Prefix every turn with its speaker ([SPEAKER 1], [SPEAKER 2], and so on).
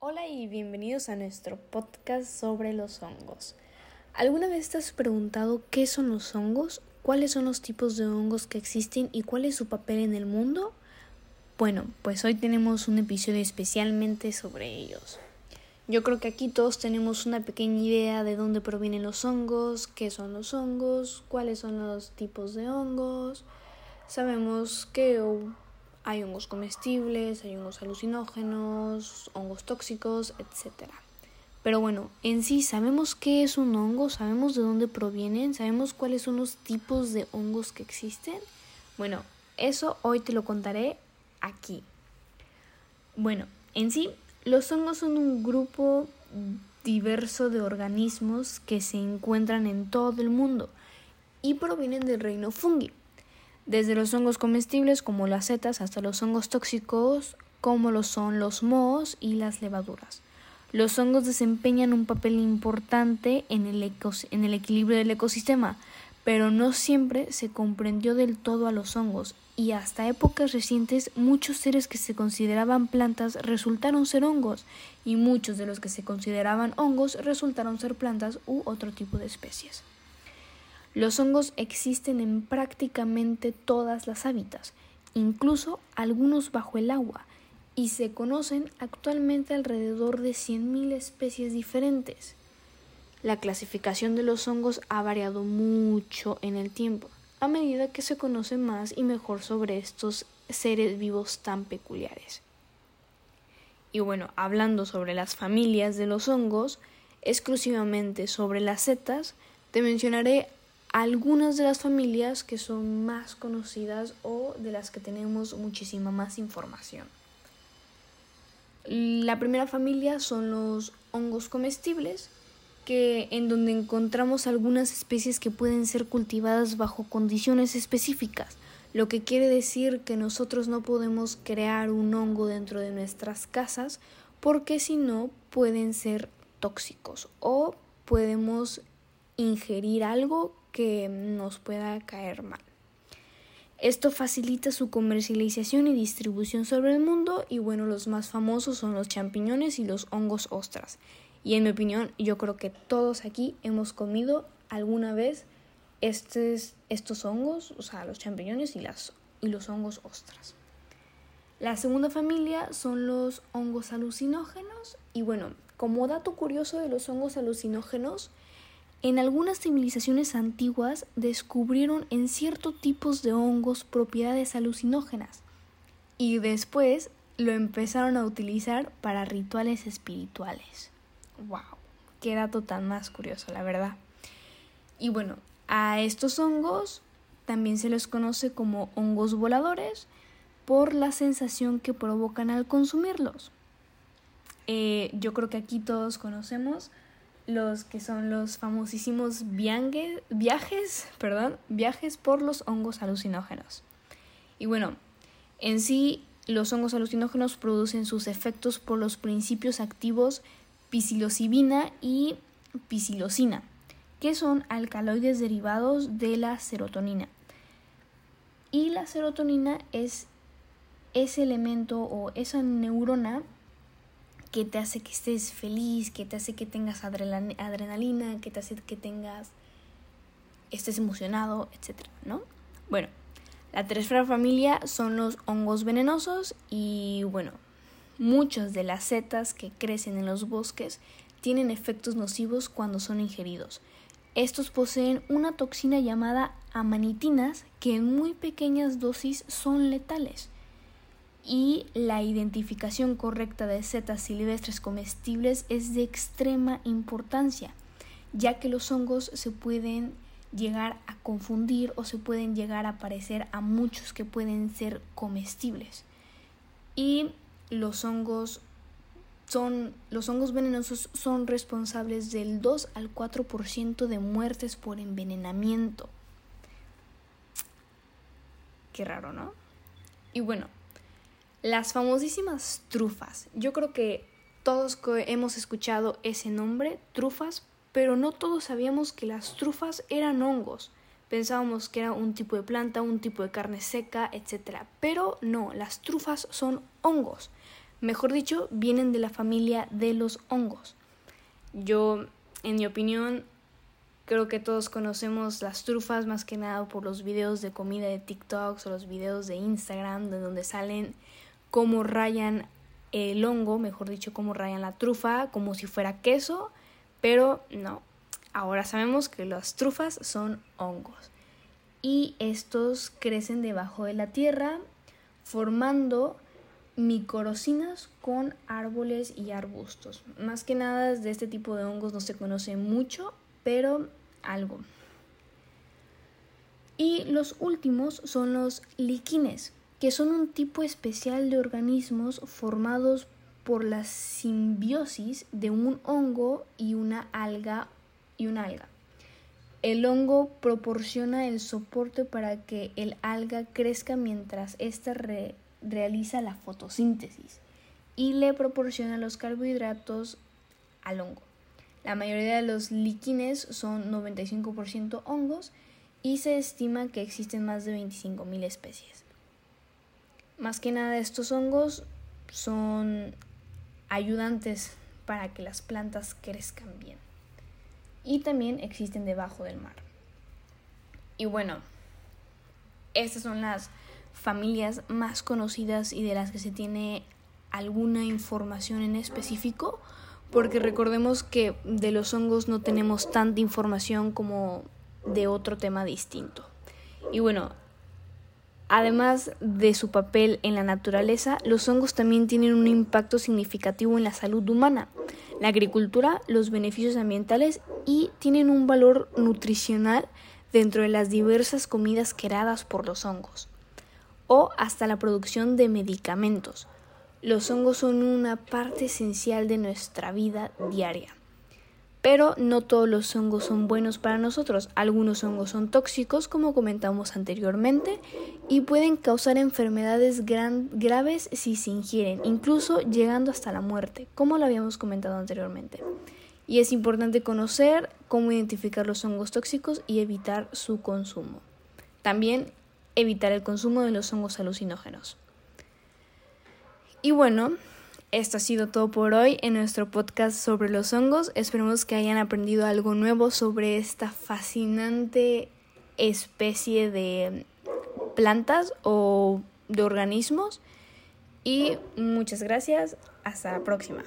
[SPEAKER 1] Hola y bienvenidos a nuestro podcast sobre los hongos. ¿Alguna vez te has preguntado qué son los hongos? ¿Cuáles son los tipos de hongos que existen y cuál es su papel en el mundo? Bueno, pues hoy tenemos un episodio especialmente sobre ellos. Yo creo que aquí todos tenemos una pequeña idea de dónde provienen los hongos, qué son los hongos, cuáles son los tipos de hongos. Sabemos que hay hongos comestibles, hay hongos alucinógenos, hongos tóxicos, etc. Pero bueno, en sí sabemos qué es un hongo, sabemos de dónde provienen, sabemos cuáles son los tipos de hongos que existen. Bueno, eso hoy te lo contaré aquí. Bueno, en sí los hongos son un grupo diverso de organismos que se encuentran en todo el mundo y provienen del reino fungi, desde los hongos comestibles como las setas hasta los hongos tóxicos como lo son los mohos y las levaduras. Los hongos desempeñan un papel importante en el, en el equilibrio del ecosistema, pero no siempre se comprendió del todo a los hongos y hasta épocas recientes muchos seres que se consideraban plantas resultaron ser hongos y muchos de los que se consideraban hongos resultaron ser plantas u otro tipo de especies. Los hongos existen en prácticamente todas las hábitats, incluso algunos bajo el agua, y se conocen actualmente alrededor de 100.000 especies diferentes. La clasificación de los hongos ha variado mucho en el tiempo, a medida que se conoce más y mejor sobre estos seres vivos tan peculiares. Y bueno, hablando sobre las familias de los hongos, exclusivamente sobre las setas, te mencionaré algunas de las familias que son más conocidas o de las que tenemos muchísima más información. La primera familia son los hongos comestibles, que en donde encontramos algunas especies que pueden ser cultivadas bajo condiciones específicas, lo que quiere decir que nosotros no podemos crear un hongo dentro de nuestras casas porque si no pueden ser tóxicos o podemos ingerir algo que nos pueda caer mal. Esto facilita su comercialización y distribución sobre el mundo y bueno, los más famosos son los champiñones y los hongos ostras. Y en mi opinión, yo creo que todos aquí hemos comido alguna vez estos, hongos, o sea, los champiñones y, las, y los hongos ostras. La segunda familia son los hongos alucinógenos y bueno, como dato curioso de los hongos alucinógenos, en algunas civilizaciones antiguas descubrieron en ciertos tipos de hongos propiedades alucinógenas y después lo empezaron a utilizar para rituales espirituales. ¡Wow! Qué dato tan más curioso, la verdad. Y bueno, a estos hongos también se les conoce como hongos voladores por la sensación que provocan al consumirlos. Eh, yo creo que aquí todos conocemos los que son los famosísimos viajes, perdón, viajes por los hongos alucinógenos. Y bueno, en sí los hongos alucinógenos producen sus efectos por los principios activos psilocibina y psilocina, que son alcaloides derivados de la serotonina. Y la serotonina es ese elemento o esa neurona que te hace que estés feliz, que te hace que tengas adrenalina, que te hace que tengas estés emocionado, etcétera, ¿no? Bueno, la tercera familia son los hongos venenosos y bueno, Muchas de las setas que crecen en los bosques tienen efectos nocivos cuando son ingeridos. Estos poseen una toxina llamada amanitinas que en muy pequeñas dosis son letales. Y la identificación correcta de setas silvestres comestibles es de extrema importancia, ya que los hongos se pueden llegar a confundir o se pueden llegar a parecer a muchos que pueden ser comestibles. Y los hongos son los hongos venenosos son responsables del 2 al 4% de muertes por envenenamiento. Qué raro, ¿no? Y bueno, las famosísimas trufas. Yo creo que todos hemos escuchado ese nombre, trufas, pero no todos sabíamos que las trufas eran hongos. Pensábamos que era un tipo de planta, un tipo de carne seca, etc. Pero no, las trufas son hongos Mejor dicho, vienen de la familia de los hongos. Yo, en mi opinión, creo que todos conocemos las trufas más que nada por los videos de comida de TikTok o los videos de Instagram de donde salen cómo rayan el hongo, mejor dicho, cómo rayan la trufa, como si fuera queso, pero no. Ahora sabemos que las trufas son hongos y estos crecen debajo de la tierra formando micorocinas con árboles y arbustos. Más que nada de este tipo de hongos no se conoce mucho, pero algo. Y los últimos son los liquines, que son un tipo especial de organismos formados por la simbiosis de un hongo y una alga y una alga. El hongo proporciona el soporte para que el alga crezca mientras ésta realiza la fotosíntesis y le proporciona los carbohidratos al hongo. La mayoría de los líquines son 95% hongos y se estima que existen más de 25.000 especies. Más que nada estos hongos son ayudantes para que las plantas crezcan bien. Y también existen debajo del mar. Y bueno, estas son las familias más conocidas y de las que se tiene alguna información en específico, porque recordemos que de los hongos no tenemos tanta información como de otro tema distinto. Y bueno, además de su papel en la naturaleza, los hongos también tienen un impacto significativo en la salud humana, la agricultura, los beneficios ambientales y tienen un valor nutricional dentro de las diversas comidas creadas por los hongos o hasta la producción de medicamentos. Los hongos son una parte esencial de nuestra vida diaria. Pero no todos los hongos son buenos para nosotros. Algunos hongos son tóxicos, como comentamos anteriormente, y pueden causar enfermedades graves si se ingieren, incluso llegando hasta la muerte, como lo habíamos comentado anteriormente. Y es importante conocer cómo identificar los hongos tóxicos y evitar su consumo. También evitar el consumo de los hongos alucinógenos. Y bueno, esto ha sido todo por hoy en nuestro podcast sobre los hongos. Esperemos que hayan aprendido algo nuevo sobre esta fascinante especie de plantas o de organismos. Y muchas gracias. Hasta la próxima.